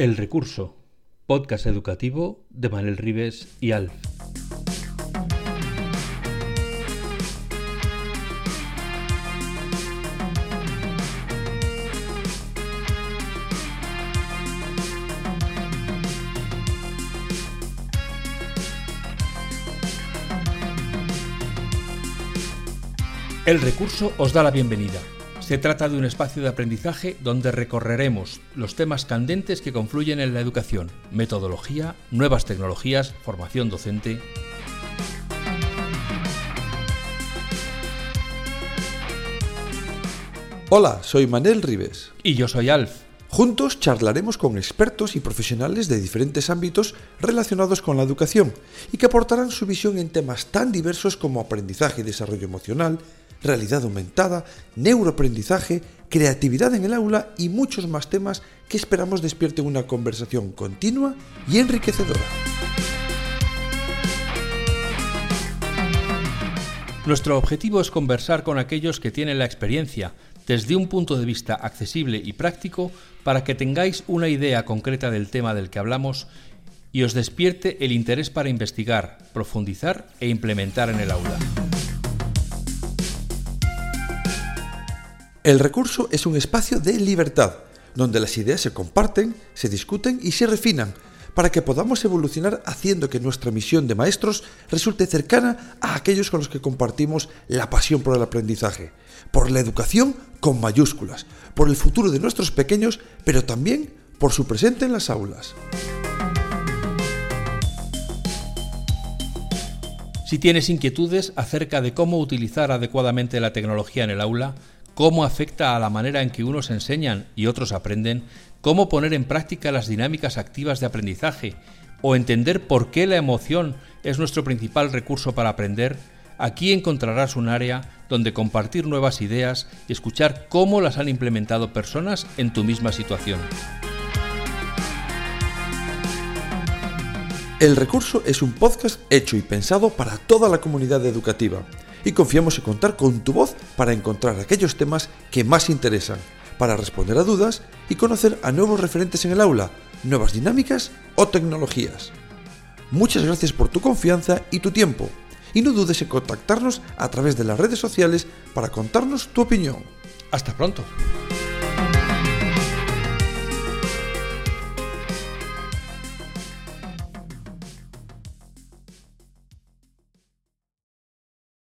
El Recurso, podcast educativo de Manel Rives y Alf. El recurso os da la bienvenida. Se trata de un espacio de aprendizaje donde recorreremos los temas candentes que confluyen en la educación, metodología, nuevas tecnologías, formación docente. Hola, soy Manel Rives. Y yo soy Alf. Juntos charlaremos con expertos y profesionales de diferentes ámbitos relacionados con la educación y que aportarán su visión en temas tan diversos como aprendizaje y desarrollo emocional, realidad aumentada, neuroaprendizaje, creatividad en el aula y muchos más temas que esperamos despierten una conversación continua y enriquecedora. Nuestro objetivo es conversar con aquellos que tienen la experiencia desde un punto de vista accesible y práctico para que tengáis una idea concreta del tema del que hablamos y os despierte el interés para investigar, profundizar e implementar en el aula. El recurso es un espacio de libertad, donde las ideas se comparten, se discuten y se refinan, para que podamos evolucionar haciendo que nuestra misión de maestros resulte cercana a aquellos con los que compartimos la pasión por el aprendizaje, por la educación con mayúsculas, por el futuro de nuestros pequeños, pero también por su presente en las aulas. Si tienes inquietudes acerca de cómo utilizar adecuadamente la tecnología en el aula, cómo afecta a la manera en que unos enseñan y otros aprenden, cómo poner en práctica las dinámicas activas de aprendizaje o entender por qué la emoción es nuestro principal recurso para aprender, aquí encontrarás un área donde compartir nuevas ideas y escuchar cómo las han implementado personas en tu misma situación. El recurso es un podcast hecho y pensado para toda la comunidad educativa y confiamos en contar con tu voz para encontrar aquellos temas que más interesan, para responder a dudas y conocer a nuevos referentes en el aula, nuevas dinámicas o tecnologías. Muchas gracias por tu confianza y tu tiempo, y no dudes en contactarnos a través de las redes sociales para contarnos tu opinión. Hasta pronto.